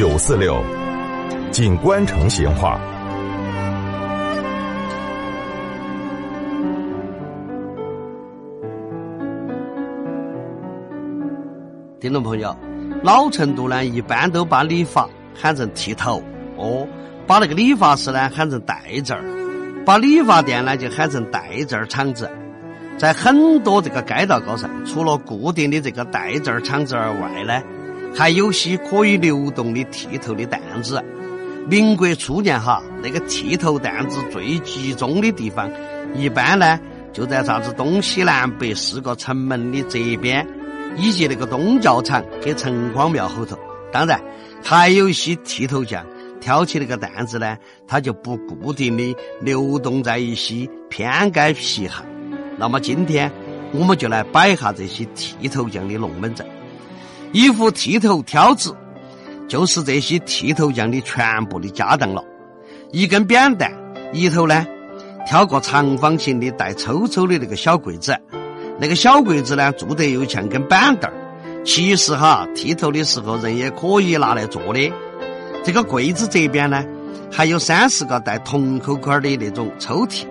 九四六，锦官城闲话。听众朋友，老成都呢，一般都把理发喊成剃头哦，把那个理发师呢喊成戴证儿，把理发店呢就喊成戴证儿厂子。在很多这个街道高上，除了固定的这个戴证儿厂子而外呢，还有些可以流动的剃头的担子。民国初年哈，那个剃头担子最集中的地方，一般呢就在啥子东西南北四个城门的这边。以及那个东教场跟城隍庙后头，当然还有一些剃头匠挑起那个担子呢，他就不固定的流动在一些偏街皮巷。那么今天我们就来摆一下这些剃头匠的龙门阵。一副剃头挑子就是这些剃头匠的全部的家当了。一根扁担，一头呢挑个长方形的带抽抽的那个小柜子。那个小柜子呢，做得又像根板凳儿。其实哈，剃头的时候人也可以拿来坐的。这个柜子这边呢，还有三四个带铜扣扣的那种抽屉。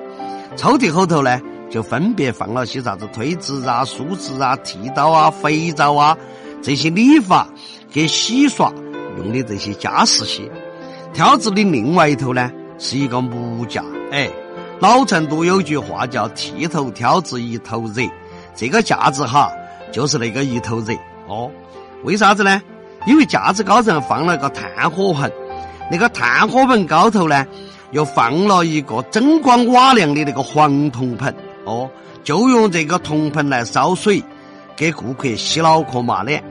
抽屉后头呢，就分别放了些啥子推子啊、梳子啊、剃刀啊、肥皂啊这些理发给洗刷用的这些家饰些。挑子的另外一头呢，是一个木架。哎，老成都有句话叫“剃头挑子一头热”。这个架子哈，就是那个一头热哦。为啥子呢？因为架子高上放了个炭火盆，那个炭火盆高头呢，又放了一个锃光瓦亮的那个黄铜盆哦。就用这个铜盆来烧水，给顾客洗脑壳抹脸。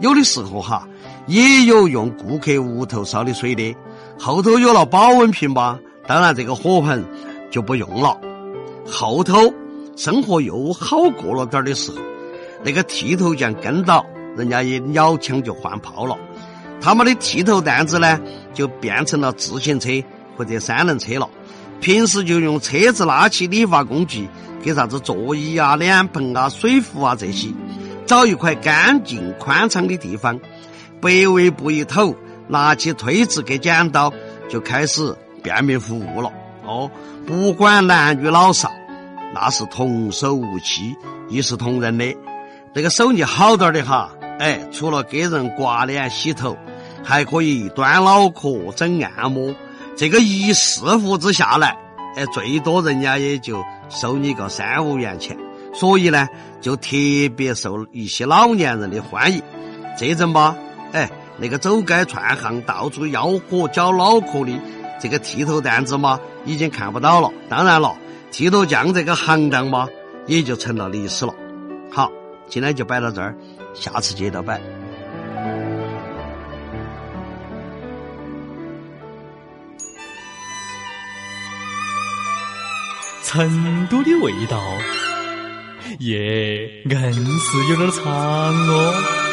有的时候哈，也有用顾客屋头烧的水的。后头有了保温瓶吧，当然这个火盆就不用了。后头。生活又好过了点的时候，那个剃头匠跟到人家一鸟枪就换炮了，他们的剃头担子呢就变成了自行车或者三轮车了。平时就用车子拉起理发工具，给啥子座椅啊、脸盆啊、水壶啊这些，找一块干净宽敞的地方，白围布一抖，拿起推子跟剪刀就开始便民服务了。哦，不管男女老少。那是童叟无欺，一视同仁的。这个手艺好点的哈，哎，除了给人刮脸洗头，还可以端脑壳、整按摩。这个一师傅子下来，哎，最多人家也就收你个三五元钱。所以呢，就特别受一些老年人的欢迎。这阵吧，哎，那个走街串巷、到处吆喝搅脑壳的这个剃头担子嘛，已经看不到了。当然了。剃头匠这个行当嘛，也就成了历史了。好，今天就摆到这儿，下次接着摆。成都的味道，耶，硬是有点长哦。